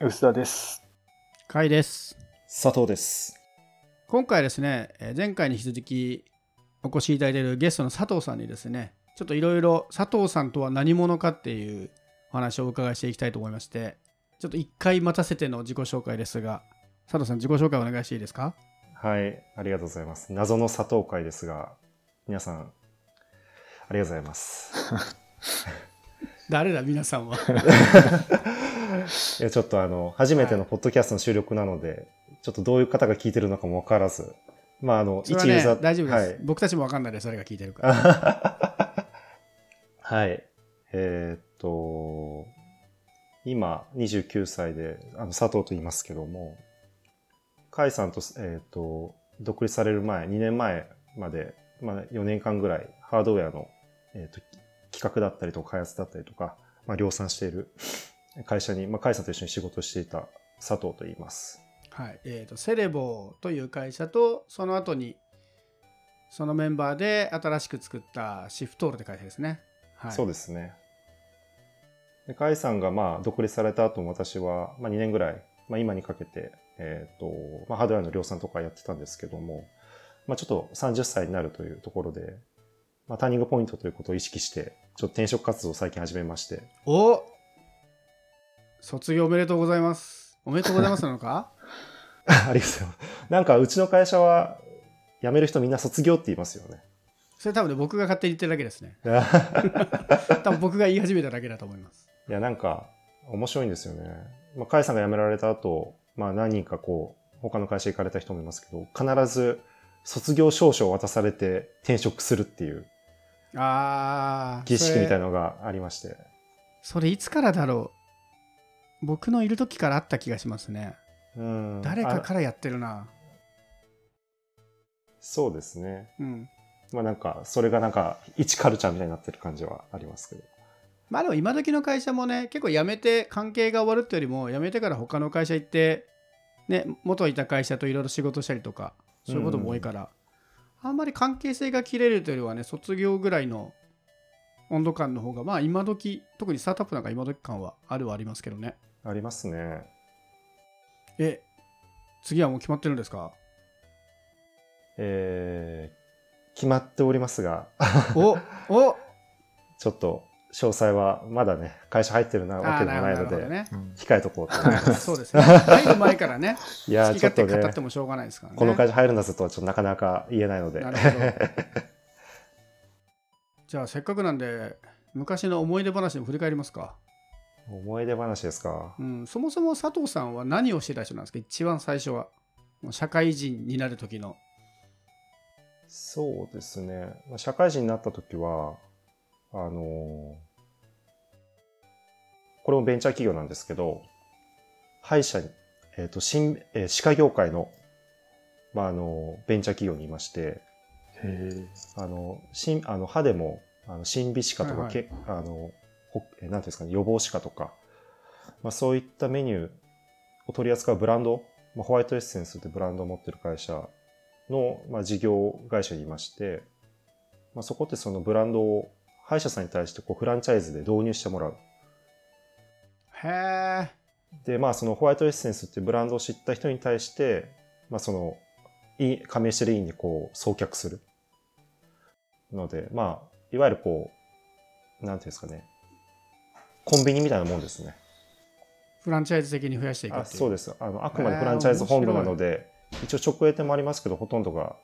薄田です。甲斐です。佐藤です。今回ですね、えー前回に引き続きお越しいただいているゲストの佐藤さんにですね、ちょっといろいろ佐藤さんとは何者かっていうお話をお伺いしていきたいと思いまして、ちょっと一回待たせての自己紹介ですが、佐藤さん自己紹介お願いしていいですか？はい、ありがとうございます。謎の佐藤会ですが、皆さん、ありがとうございます。誰だ皆さんは？いや、ちょっとあの、初めてのポッドキャストの収録なので、ちょっとどういう方が聞いてるのかもわからず、まあ、あの、一ユーザー、大丈夫です、はい。僕たちも分かんないです、誰が聞いてるか。はい。えーっと、今、29歳で、あの、佐藤と言いますけども、甲斐さんと、えーっと、独立される前、2年前まで、まあ、4年間ぐらい、ハードウェアの、えーっと、企画だったりとか、開発だったりとか、まあ、量産している会社に、まあ、甲斐さんと一緒に仕事をしていた佐藤と言います。はい。えっ、と、セレボという会社と、その後に、そのメンバーで新しく作ったシフトールって会社ですね。はい。そうですね。で、甲斐さんがまあ独立された後も私は、まあ、2年ぐらい、まあ、今にかけて、えっ、と、まあ、ハードウェアの量産とかやってたんですけども、まあ、ちょっと30歳になるというところで、まあ、ターニングポイントということを意識して、ちょっと転職活動を最近始めまして、お卒業おめでとうございます。おめでとうございますなのか？ありがとうございます。なんかうちの会社は、辞める人みんな卒業って言いますよね。それ多分ね、僕が勝手に言ってるだけですね。多分僕が言い始めただけだと思います。いや、なんか、面白いんですよね。まあ、甲斐さんが辞められた後、まあ、何人かこう、他の会社行かれた人もいますけど、必ず卒業証書を渡されて転職するっていうあー。儀式みたいな。なのがありまして。それいつからだろう？僕のいる時からあった気がしますね。うん。誰かあからやってるな。そうですね。うん。まあなんか、それがなんか、一カルチャーみたいになってる感じはありますけど。まあでも今時の会社もね、結構辞めて関係が終わるってよりも、辞めてから他の会社行って、ね、元いた会社といろいろ仕事したりとか、そういうことも多いから、あんまり関係性が切れるというよりはね、卒業ぐらいの温度感の方が、まあ今時、特にスタートアップなんか今時感はあるはありますけどね。ありますね。え、次はもう決まってるんですか？えー、決まっておりますが、おお ちょっと、詳細はまだね、会社入ってるなわけでもないので、ね。控えとこうと思います。はい、そうですね。入る前からね、いやー、好き勝手語って、もしょうがないですからね。この会社入るんだぞとはちょっとなかなか言えないので。なるほどじゃあせっかくなんで、昔の思い出話でも振り返りますか。思い出話ですか？うん、そもそも佐藤さんは何をしてた人なんですか？一番最初は。社会人になる時の。そうですね。まあ社会人になった時は、あのーこれもベンチャー企業なんですけど、歯医者に、えっ、と、新、えー歯科業界の、まあ、あの、ベンチャー企業にいまして、へあの、新、あの、歯でも、あの、新美歯科とか、はいはいけあの、なんていうんですかね、予防歯科とか、まあ、そういったメニューを取り扱うブランド、まあ、ホワイトエッセンスってブランドを持ってる会社の、まあ、事業会社にいまして、まあ、そこってそのブランドを歯医者さんに対してこうフランチャイズで導入してもらう。へえ。で、まあ、そのホワイトエッセンスってブランドを知った人に対して、まあ、その、い加盟してる委員にこう、送客する。ので、まあ、いわゆるこう、なんていうんですかね、コンビニみたいなもんですね。フランチャイズ的に増やしていくそうです。あの、あくまでフランチャイズ本部なので、一応直営店もありますけど、ほとんどが、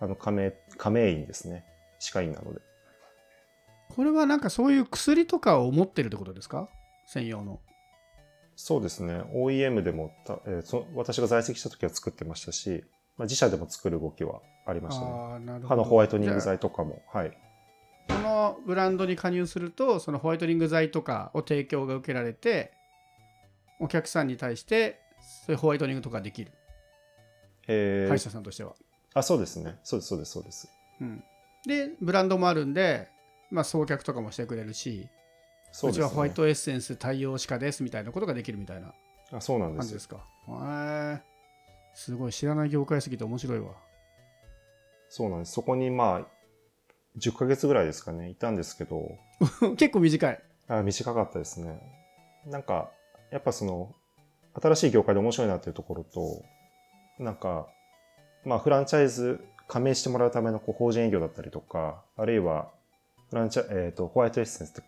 あの、加盟、加盟員ですね。歯科医なので。これはなんかそういう薬とかを持ってるってことですか？専用の。そうですね。OEM でもた、えーそ私が在籍した時は作ってましたし、まあ、自社でも作る動きはありましたね。歯のホワイトニング剤とかも。はい。あこのブランドに加入すると、そのホワイトニング剤とかを提供が受けられて、お客さんに対して、そういうホワイトニングとかできる。えー歯医者さんとしては。あ、そうですね。そうです、そうです、そうです。うん、で、ブランドもあるんで、まあ、送客とかもしてくれるし、そうね。ちはホワイトエッセンス対応歯科ですみたいなことができるみたいなあ、そうなんですよ感じですか。へーすごい、知らない業界すぎて面白いわ。そうなんです。そこにまあ、10ヶ月ぐらいですかね、いたんですけど、結構短い。あ短かったですね。なんか、やっぱその、新しい業界で面白いなっていうところと、なんか、まあ、フランチャイズ加盟してもらうためのこう法人営業だったりとか、あるいは、フランチャ、えっ、と、ホワイトエッセンスと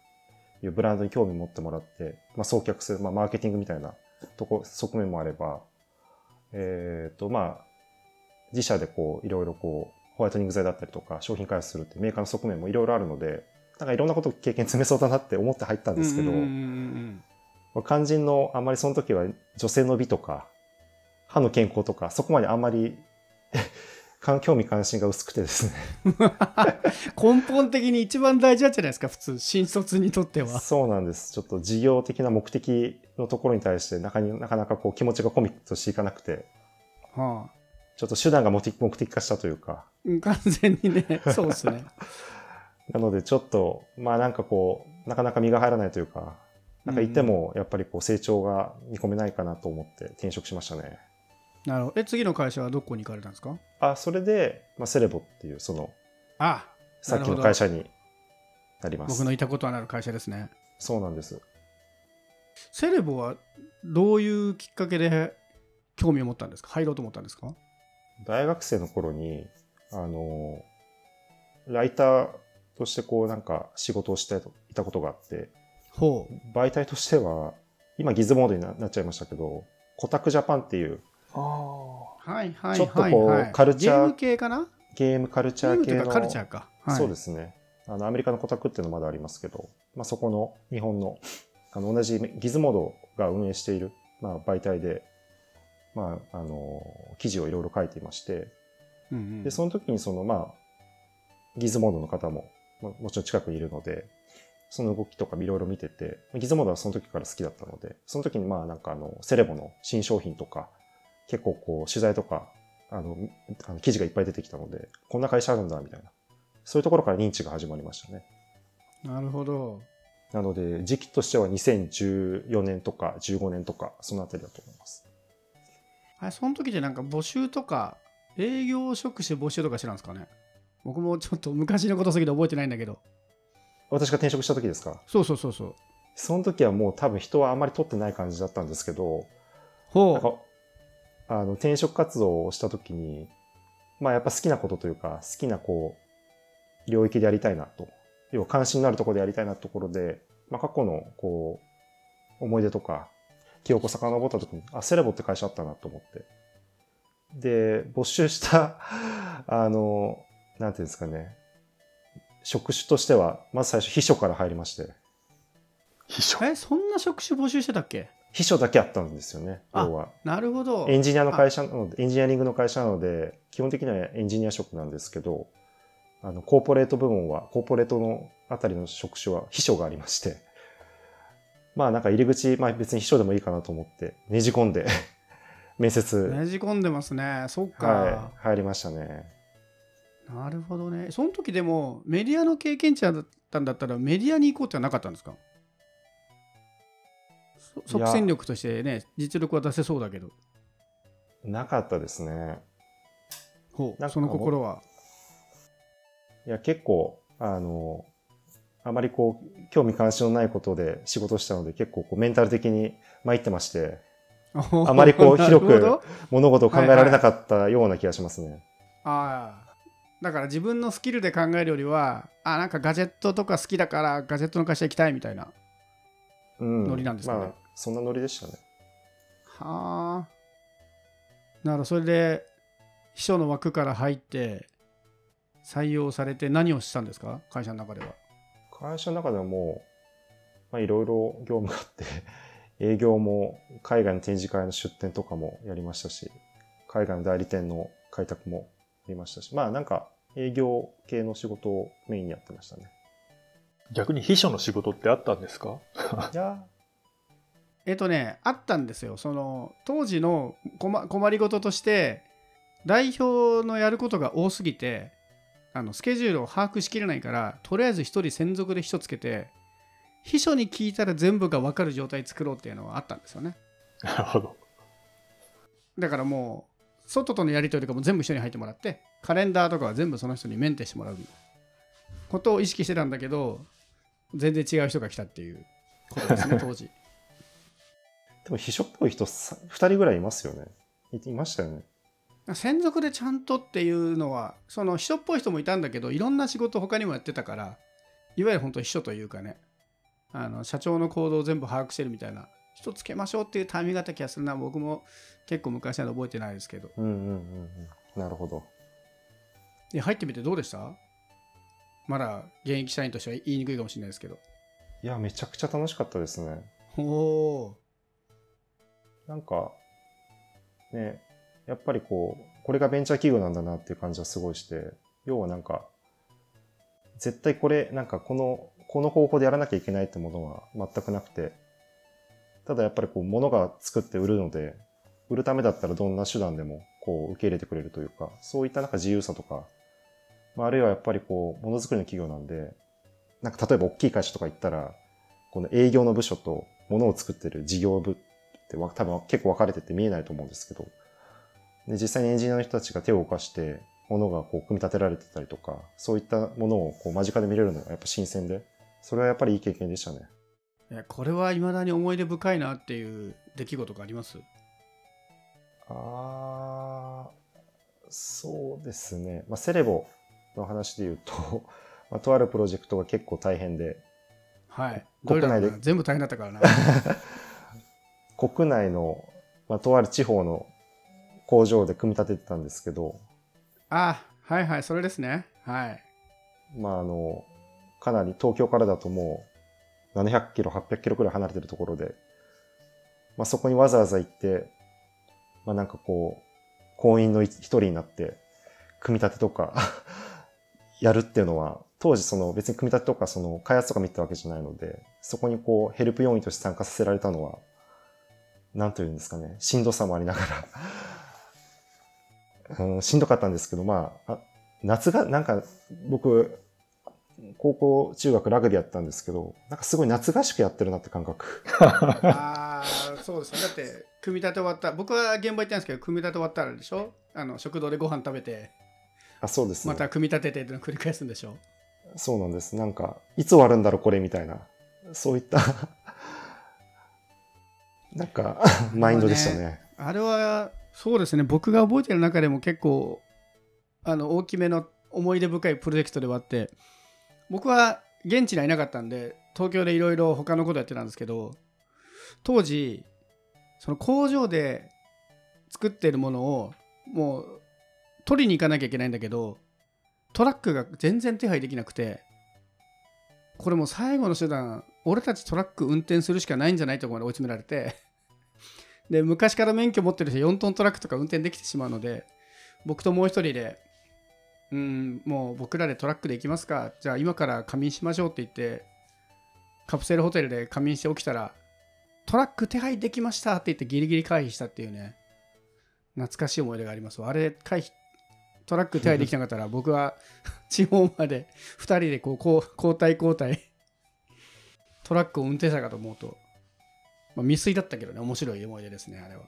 いうブランドに興味持ってもらって、まあ、送客する、まあ、マーケティングみたいなとこ、側面もあれば、えっ、と、まあ、自社でこう、いろいろこう、ホワイトニング剤だったりとか、商品開発するってメーカーの側面もいろいろあるので、なんかいろんなこと経験積めそうだなって思って入ったんですけど、肝心のあんまりその時は女性の美とか、歯の健康とか、そこまであんまりか興味関心が薄くてですね。う ん根本的に一番大事なんじゃないですか普通新卒にとっては。そうなんです。ちょっと事業的な目的のところに対してなかになかなかこう気持ちがコミットしていかなくて、はあちょっと手段が目的目的化したというか、うん、完全にね そうですね。なのでちょっと、まあなんかこう、なかなか身が入らないというか、なんかいてもやっぱりこう成長が見込めないかなと思って転職しましたね。なるほど。え次の会社はどこに行かれたんですか？あ、それで、まあ、セレボっていう、その、あさっきの会社になります。僕のいたことのある会社ですね。そうなんです。セレボはどういうきっかけで興味を持ったんですか？入ろうと思ったんですか？大学生の頃に、あの、ライターとしてこうなんか仕事をしていたことがあって、ほう。媒体としては、今ギズモードにななっちゃいましたけど、コタクジャパンっていうあはいはいちょっとこう。カルチャーゲーム系かな？ゲームカルチャー系の、カルチャーか。はい、そうですね。あの、アメリカのコタクっていうのまだありますけど、まあ、そこの日本の、あの、同じギズモードが運営している、まあ、媒体で、まあ、あの、記事をいろいろ書いていまして、うんうんで、その時にその、まあ、ギズモードの方も、ももちろん近くにいるので、その動きとかいろいろ見てて、ギズモードはその時から好きだったので、その時にまあなんかあの、セレボの新商品とか、結構こう、取材とか、あの、あの記事がいっぱい出てきたので、こんな会社あるんだ、みたいな。そういうところから認知が始まりましたね。なるほど。なので、時期としては2014年とか15年とか、そのあたりだと思います。あれ、その時でなんか募集とか、営業職種募集とかしてたんですかね？僕もちょっと昔のことすぎて覚えてないんだけど。私が転職した時ですか？そうそうそうそう。その時はもう多分人はあんまり取ってない感じだったんですけど、ほかあの転職活動をした時に、まあやっぱ好きなことというか、好きなこう、領域でやりたいなと。要は関心のあるところでやりたいなところで、まあ過去のこう、思い出とか、記憶を遡った時に、あ、セレボって会社あったなと思って。で、募集した、あの、なんていうんですかね、職種としては、まず最初秘書から入りまして、秘書？う。え、そんな職種募集してたっけ？秘書だけあったんですよね、あ要は。なるほど。エンジニアの会社なので、エンジニアリングの会社なので、基本的にはエンジニア職なんですけど、あの、コーポレート部門は、コーポレートのあたりの職種は秘書がありまして、まあなんか入り口、まあ別に秘書でもいいかなと思って、ねじ込んで、面接、ねじ込んでますね。そっか。はい、入りましたね。なるほどね。その時でもメディアの経験者だったんだったらメディアに行こうってはなかったんですか？即戦力としてね、実力は出せそうだけど。なかったですね。ほう、その心は。いや、結構、あの、あまりこう、興味関心のないことで仕事したので、結構こうメンタル的に参ってまして、あまりこう広く物事を考えられなかったような気がしますね。ああ。だから自分のスキルで考えるよりは、あ、なんかガジェットとか好きだからガジェットの会社行きたいみたいな。はうん。ノリなんですかねまあ、そんなノリでしたね。あ。なるほど。それで秘書の枠から入って採用されて何をしたんですか？会社の中では。会社の中ではもう、まあ、いろいろ業務があって、営業も海外の展示会の出展とかもやりましたし、海外の代理店の開拓もやりましたし、まあなんか営業系の仕事をメインにやってましたね。逆に秘書の仕事ってあったんですか？いやえっとね、あったんですよ。その当時の困困りごととして、代表のやることが多すぎて、あのスケジュールを把握しきれないから、とりあえず1人専属で1つけて、秘書に聞いたら全部が分かる状態作ろうっていうのはあったんですよね。なるほど。だからもう、外とのやり取りとかも全部一緒に入ってもらって、カレンダーとかは全部その人にメンテしてもらうことを意識してたんだけど、全然違う人が来たっていうことですね、当時。でも秘書っぽい人さ2人ぐらいいますよね。いいましたよね。専属でちゃんとっていうのはその秘書っぽい人もいたんだけどいろんな仕事他にもやってたからいわゆる本当秘書というかねあの社長の行動を全部把握してるみたいな人つけましょうっていうタイミングがあった気がするな僕も結構昔なの覚えてないですけどうんうんうんうん。なるほど。で入ってみてどうでした？まだ現役社員としては言いにくいかもしれないですけどいや、めちゃくちゃ楽しかったですね。おおなんか、ね、やっぱりこう、これがベンチャー企業なんだなっていう感じはすごいして、要はなんか、絶対これ、なんかこの、この方法でやらなきゃいけないってものは全くなくて、ただやっぱりこう、物が作って売るので、売るためだったらどんな手段でもこう受け入れてくれるというか、そういったなんか自由さとか、まあ、あるいはやっぱりこう、ものづくりの企業なんで、なんか例えば大きい会社とか行ったら、この営業の部署と物を作ってる事業部って多分結構分かれてて見えないと思うんですけど、で実際にエンジニアの人たちが手を動かして、物がこう組み立てられてたりとか、そういったものをこう間近で見れるのがやっぱ新鮮で、それはやっぱりいい経験でしたね。いやこれはいまだに思い出深いなっていう出来事があります？あーそうですね。まあ、セレボの話で言うと、まあ、とあるプロジェクトが結構大変で、はい。国内で。全部大変だったからな。国内の、まあ、とある地方の工場で組み立ててたんですけど、あはいはいそれですね。はい。まあ、あの、かなり東京からだともう700キロ、800キロくらい離れてるところで、まあ、そこにわざわざ行って、まあ、なんかこう、婚姻の一人になって、組み立てとか やるっていうのは、当時その別に組み立てとかその開発とか見てたわけじゃないので、そこにこうヘルプ要員として参加させられたのは、なんというんですかね、しんどさもありながら、うん、しんどかったんですけど、まあ、あ夏が、なんか僕、高校、中学ラグビーやったんですけど、なんかすごい夏合宿やってるなって感覚。ああそうですねだって組み立て終わった僕は現場行ったんですけど組み立て終わったらでしょ？あの食堂でご飯食べてあ、そうですね。また組み立ててっていうのを繰り返すんでしょ？そうなんです。なんか、いつ終わるんだろう、これ、みたいな。そういった、なんか、マインドでしたね。あれはそうですね。僕が覚えてる中でも結構あの大きめの思い出深いプロジェクトではあって僕は現地にはいなかったんで東京でいろいろ他のことやってたんですけど当時その工場で作ってるものをもう取りに行かなきゃいけないんだけどトラックが全然手配できなくてこれもう最後の手段俺たちトラック運転するしかないんじゃないとこまで追い詰められてで昔から免許持ってる人4トントラックとか運転できてしまうので僕ともう一人でうんもう僕らでトラックで行きますか。じゃあ今から仮眠しましょうって言ってカプセルホテルで仮眠して起きたらトラック手配できましたって言ってギリギリ回避したっていうね懐かしい思い出がありますあれ回避トラック手配できなかったら 僕は 地方まで2人でこうこう交代交代トラックを運転したかと思うと、まあ、未遂だったけどね面白い思い出ですねあれは。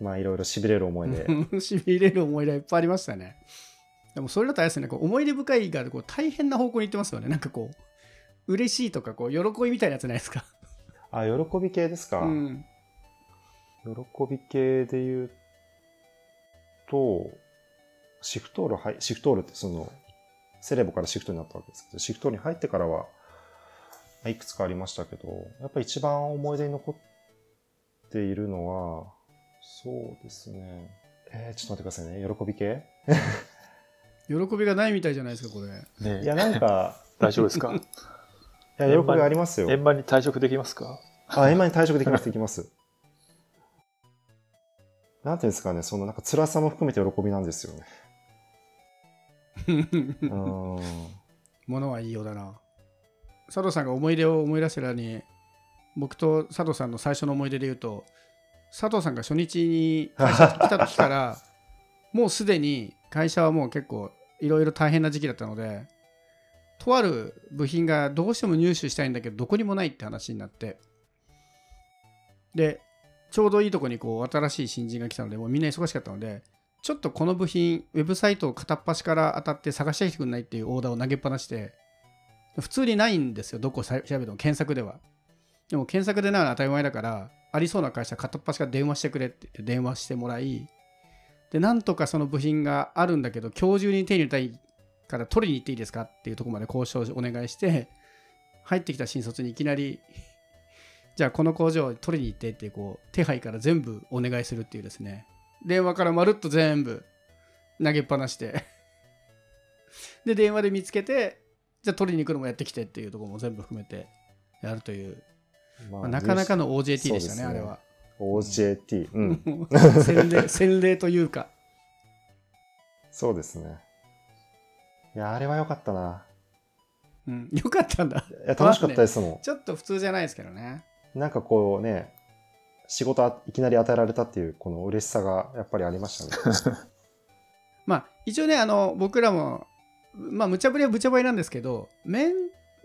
まあ、いろいろ痺れる思いで。しびれる思い出いっぱいありましたね。でもそれだとあれですねこう思い出深いがこう大変な方向に行ってますよね。なんかこう嬉しいとかこう喜びみたいなやつないですか？あ、喜び系ですか？うん。喜び系で言うと、シフトールはい、シフトールってその、セレボからシフトになったわけですけど、シフトールに入ってからは、いくつかありましたけど、やっぱり一番思い出に残っているのは、そうですね。えー、ちょっと待ってくださいね。喜び系？喜びがないみたいじゃないですかこれねいや、なんか、大丈夫ですか？いや、喜びありますよ。円満に退職できますか？あ、円満に退職できます、できます。なんていうんですかね、そのなんか辛さも含めて喜びなんですよね。うーん。ものはいいようだな佐藤さんが思い出を思い出せる間に僕と佐藤さんの最初の思い出で言うと佐藤さんが初日に会社来た時から もうすでに会社はもう結構いろいろ大変な時期だったのでとある部品がどうしても入手したいんだけどどこにもないって話になってでちょうどいいとこにこう新しい新人が来たのでもうみんな忙しかったのでちょっとこの部品ウェブサイトを片っ端から当たって探してきてくんないっていうオーダーを投げっぱなして普通にないんですよ。どこ調べても検索では。でも検索でなら当たり前だからありそうな会社片っ端から電話してくれって言って電話してもらいでなんとかその部品があるんだけど今日中に手に入れたいから取りに行っていいですかっていうとこまで交渉をお願いして入ってきた新卒にいきなりじゃあこの工場取りに行ってってこう手配から全部お願いするっていうですね。電話からまるっと全部投げっぱなしてで電話で見つけてじゃあ取りに行くのもやってきてっていうところも全部含めてやるという、ままあ、なかなかの OJT でしたねねあれは OJT。うん。洗礼洗礼というかそうですね。いや、あれは良かったな。うん、よかったんだいや、楽しかったですもん。ちょっと普通じゃないですけどねなんかこうね、仕事あいきなり与えられたっていうこの嬉しさがやっぱりありましたね。まあ一応ねあの僕らもまあ無茶ぶりは無茶ぶりなんですけど面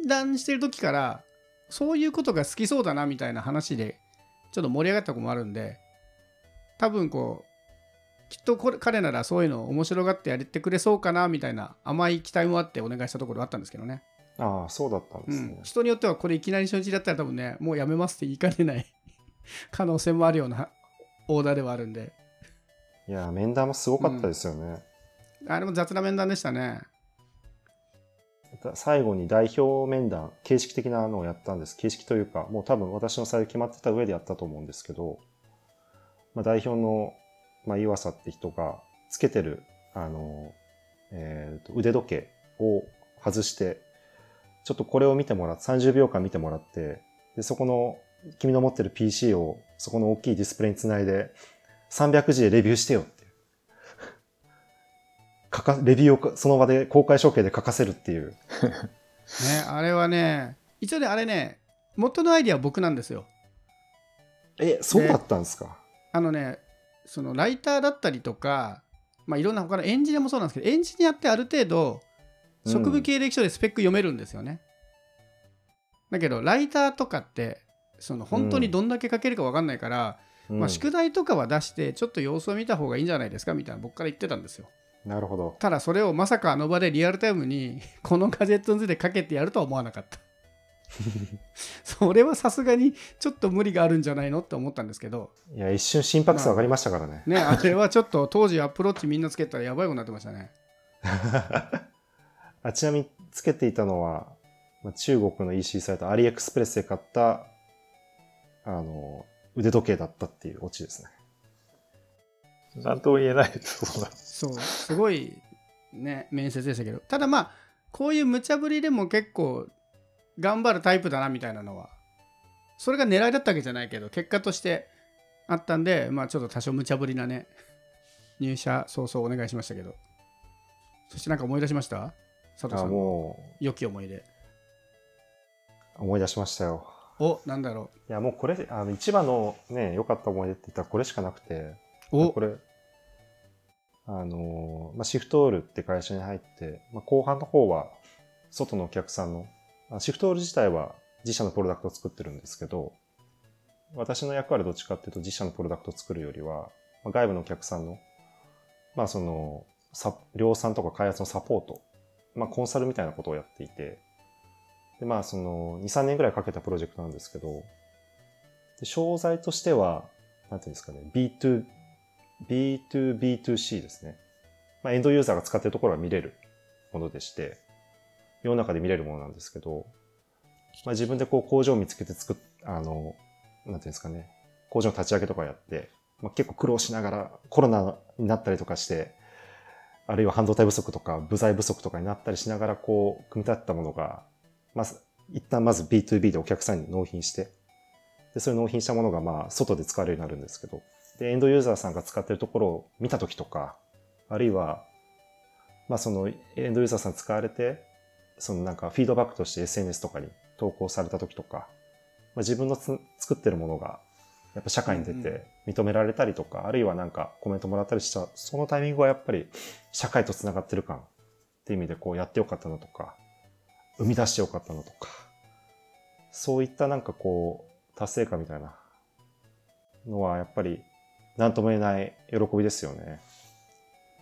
談してる時からそういうことが好きそうだなみたいな話でちょっと盛り上がったとこもあるんで多分こうきっとこれ彼ならそういうの面白がってやってくれそうかなみたいな甘い期待もあってお願いしたところあったんですけどね、ああ、そうだったんでうん。すね、。人によってはこれいきなり初日だったら多分ねもうやめますって言いかねない 可能性もあるようなオーダーではあるんで。いや、面談もすごかったですよね。あれも雑な面談でしたね最後に代表面談、形式的なのをやったんです。形式というか、もう多分私の採用決まってた上でやったと思うんですけど、まあ、代表の、まあ、岩佐って人がつけてる、あの、えーと腕時計を外して、ちょっとこれを見てもらって、30秒間見てもらって、で、そこの、君の持ってる PC をそこの大きいディスプレイにつないで、300字でレビューしてよっ。書かレビューをその場で公開処刑で書かせるっていう。ね、あれはね、一応ね、あれね、元のアイディアは僕なんですよ。え、そうだったんですか、あのね、そのライターだったりとか、まあ、いろんな他のエンジニアもそうなんですけど、エンジニアってある程度、職務経歴書でスペック読めるんですよね。だけど、ライターとかって、その本当にどんだけ書けるか分かんないから、うんまあ、宿題とかは出して、ちょっと様子を見た方がいいんじゃないですかみたいな僕から言ってたんですよ。なるほど。ただそれをまさかあの場でリアルタイムに このガジェットについてかけてやるとは思わなかった。それはさすがにちょっと無理があるんじゃないのって思ったんですけど、いや、一瞬心拍数上がりましたからね。ね、あれはちょっと当時アプローチみんなつけたらやばいことになってましたね。あちなみにつけていたのは、まあ中国の EC サイト、アリエクスプレスで買った、あの、腕時計だったっていうオチですね。なんとも言えないです、そう、すごいね、面接でしたけど、ただまあ、こういう無茶ぶりでも結構頑張るタイプだなみたいなのは、それが狙いだったわけじゃないけど、結果としてあったんで、まあちょっと多少無茶ぶりなね、入社早々お願いしましたけど、そしてなんか思い出しました？佐藤あさん。のも良き思い出。う、思い出しましたよ。お、なんだろいや、もうこれ、あの、一番のね、良かった思い出って言ったらこれしかなくて、う。お。これ、あの、まあ、シフトールって会社に入って、まあ、後半の方は、外のお客さんの、あシフトール自体は自社のプロダクトを作ってるんですけど、私の役割どっちかっていうと自社のプロダクトを作るよりは、まあ、外部のお客さんの、まあその、量産とか開発のサポート、まあコンサルみたいなことをやっていて、で、まあその、2、3年ぐらいかけたプロジェクトなんですけど、で商材としては、なんていうんですかね、B2、B2B2C ですね。まあエンドユーザーが使っているところは見れるものでして、世の中で見れるものなんですけど、まあ自分でこう工場を見つけて作っ、あの、なんていうんですかね、工場の立ち上げとかやって、まあ、結構苦労しながらコロナになったりとかして、あるいは半導体不足とか部材不足とかになったりしながらこう組み立てたものが、まず、一旦まず B2B でお客さんに納品して、で、それ納品したものがまあ外で使われるようになるんですけど、で、エンドユーザーさんが使ってるところを見たときとか、あるいは、まあそのエンドユーザーさん使われて、そのなんかフィードバックとして SNS とかに投稿されたときとか、まあ、自分のつ作ってるものがやっぱ社会に出うんうて認められたりとか、あるいはなんかコメントもらったりした、そのタイミングはやっぱり社会と繋がってる感っていう意味でこうやってよかったなとか、生み出してよかったなとか、そういったなんかこう達成感みたいなのはやっぱり何とも言えない喜びですよね。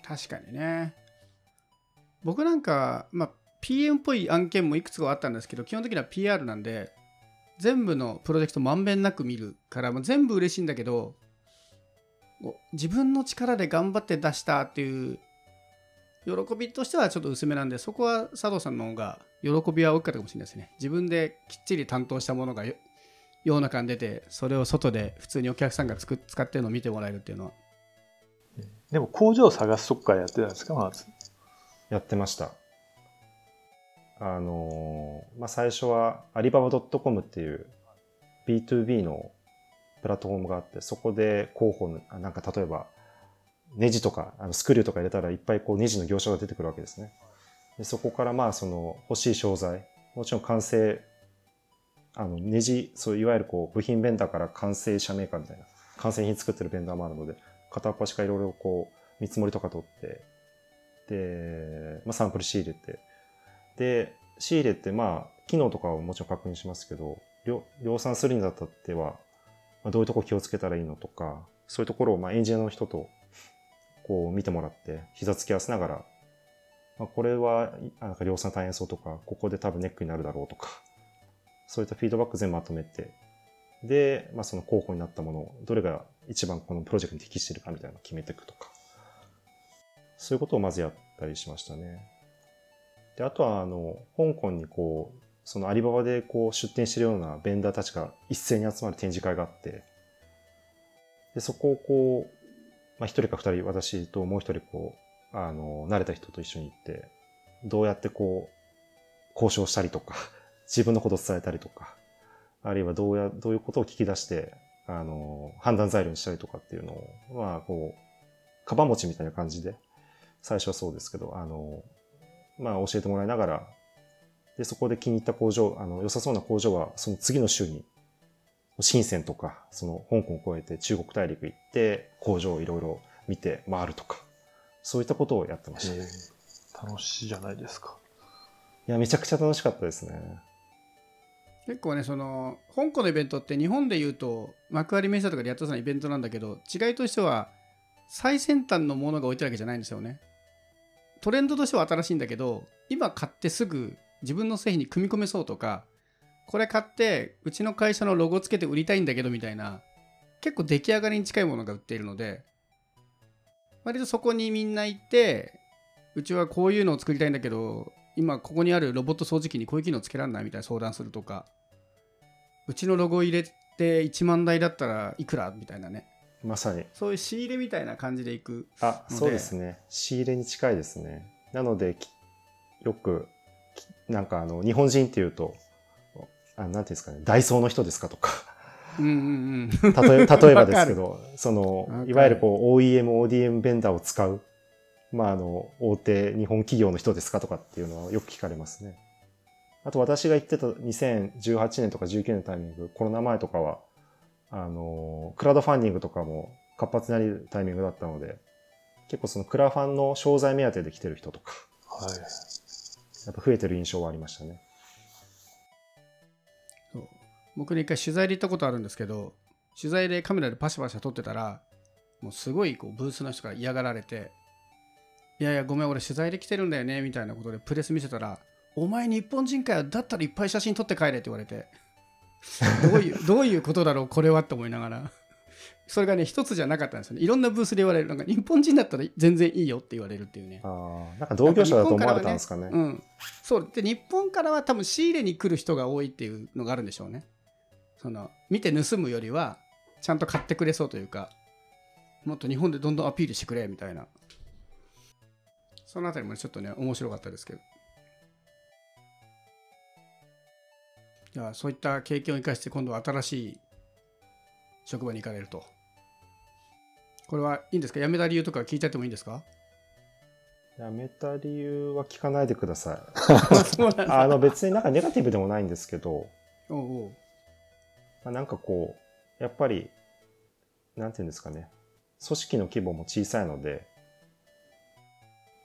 確かにね。僕なんか、まあ、PM っぽい案件もいくつかあったんですけど、基本的には PR なんで、全部のプロジェクトまんべんなく見るからもう全部嬉しいんだけど自分の力で頑張って出したっていう喜びとしてはちょっと薄めなんでそこは佐藤さんの方が喜びは大きかったかもしれないですね自分できっちり担当したものが世の中に出てそれを外で普通にお客さんがつく使ってるのを見てもらえるっていうのはでも工場を探すとこからやってたんですか、まず。やってました。あのーまあ、最初はアリババ .com っていう B2B のプラットフォームがあって、そこで広報の、あなんか例えば、ネジとか、あのスクリューとか入れたらいっぱいこうネジの業者が出てくるわけですね。でそこからまあその欲しい商材、もちろん完成、あのネジ、そういわゆるこう部品ベンダーから完成者メーカーみたいな、完成品作ってるベンダーもあるので、片っ端からいろいろこう見積もりとか取って、で、まあ、サンプル仕入れて、で、仕入れて、まあ、機能とかはもちろん確認しますけど、量産するにあたっては、まあ、どういうとこ気をつけたらいいのとか、そういうところを、まあ、エンジニアの人と、こう、見てもらって、膝つき合わせながら、まあ、これは、なんか量産大変そうとか、ここで多分ネックになるだろうとか、そういったフィードバック全部まとめて、で、まあ、その候補になったものを、どれが一番このプロジェクトに適してるかみたいなのを決めていくとか、そういうことをまずやったりしましたね。で、あとは、あの、香港にこう、そのアリババでこう出店してるようなベンダーたちが一斉に集まる展示会があって、で、そこをこう、まあ、一人か二人、私ともう一人こう、あの、慣れた人と一緒に行って、どうやってこう、交渉したりとか、自分のことを伝えたりとか、あるいはどうや、どういうことを聞き出して、あの、判断材料にしたりとかっていうのを、まあ、こう、カバン持ちみたいな感じで、最初はそうですけど、あの、まあ、教えてもらいながら、で、そこで気に入った工場、あの、良さそうな工場は、その次の週に、深センとか、その香港を越えて中国大陸行って、工場をいろいろ見て回るとか、そういったことをやってました。いえー楽しいじゃないですか。や、めちゃくちゃ楽しかったですね。結構ねその香港のイベントって日本でいうと幕張メッセとかでやったようなイベントなんだけど違いとしては最先端のものが置いてるわけじゃないんですよね。トレンドとしては新しいんだけど今買ってすぐ自分の製品に組み込めそうとかこれ買ってうちの会社のロゴつけて売りたいんだけどみたいな結構出来上がりに近いものが売っているので割とそこにみんな行ってうちはこういうのを作りたいんだけど今ここにあるロボット掃除機にこういう機能つけられないみたいな相談するとかうちのロゴ入れて1万台だったらいくらみたいなね。まさに。そういう仕入れみたいな感じでいくあ、ので。そうですね。仕入れに近いですね。なので、きよく、きなんかあの、日本人っていうと、あなんていうんですかね、ダイソーの人ですかとか、うんうんうん。例え例えばですけど、そのいわゆるこう OEM、ODM ベンダーを使う、まあ、あの、大手日本企業の人ですかとかっていうのはよく聞かれますね。あと私が言ってた2018年とか19年のタイミング、コロナ前とかは、あの、クラウドファンディングとかも活発になるタイミングだったので、結構そのクラファンの商材目当てで来てる人とか、はい。やっぱ増えてる印象はありましたね。そう僕ね一回取材で行ったことあるんですけど取材でカメラでパシャパシャ撮ってたらもうすごいこうブースの人から嫌がられて「いやいやごめん俺取材で来てるんだよね」みたいなことでプレス見せたら「お前日本人かよだったらいっぱい写真撮って帰れ」って言われてどういう どういうことだろうこれはって思いながら。それがね一つじゃなかったんですよね。いろんなブースで言われるなんか日本人だったら全然いいよって言われるっていうね。ああ、なんか同業者だと思われたんですかね。うん、そう。で日本からは多分仕入れに来る人が多いっていうのがあるんでしょうね。その見て盗むよりはちゃんと買ってくれそうというかもっと日本でどんどんアピールしてくれみたいなそのあたりもちょっとね面白かったですけど。じゃあそういった経験を生かして今度は新しい職場に行かれると。これはいいんですか？辞めた理由とか聞いちゃってもいいんですか？やめた理由は聞かないでください。あの別になんかネガティブでもないんですけど、おう。まあ、なんかこう、やっぱり、なんていうんですかね、組織の規模も小さいので、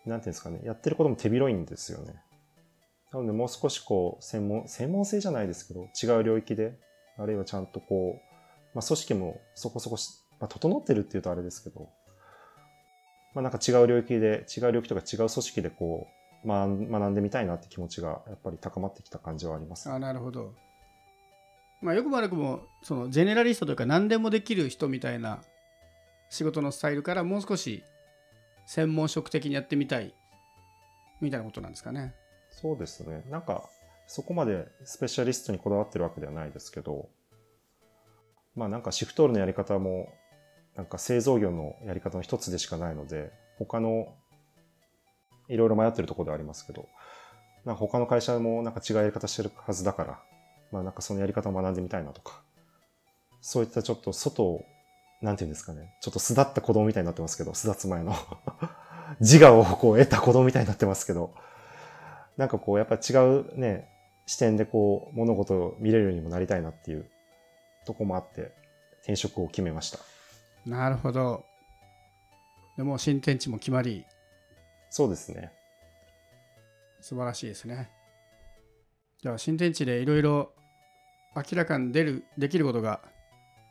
なんていうんですかね、やってることも手広いんですよね。なのでもう少しこう、専門、専門性じゃないですけど、違う領域で、あるいはちゃんとこう、まあ組織もそこそこし、まあ整ってるっていうとあれですけど、まあなんか違う領域で、違う領域とか違う組織でこう、学ん学んでみたいなって気持ちがやっぱり高まってきた感じはあります。あなるほどまあ、よくも悪くもそのジェネラリストというか何でもできる人みたいな仕事のスタイルからもう少し専門職的にやってみたいみたいなことなんですかね。そうですね。なんか、そこまでスペシャリストにこだわってるわけではないですけど、まあなんかシフトールのやり方も、なんか製造業のやり方の一つでしかないので、他の、いろいろ迷ってるところではありますけど、なんか他の会社もなんか違うやり方してるはずだから、まあなんかそのやり方を学んでみたいなとか、そういったちょっと外を、なんていうんですかね、ちょっと巣立った子供みたいになってますけど、巣立つ前の 自我をこう得た子供みたいになってますけど、なんかこうやっぱ違うね、視点でこう物事を見れるようにもなりたいなっていうとこもあって、転職を決めました。なるほど。でも新天地も決まり、そうですね。素晴らしいですね。じゃあ新天地でいろいろ明らかに出るできることが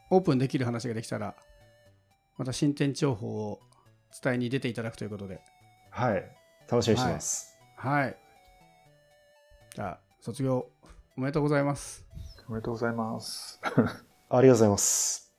オープンできる話ができたらまた新天地情報を伝えに出ていただくということではい。楽しみにしてます。はいじゃあ卒業おめでとうございますおめでとうございます。ありがとうございます。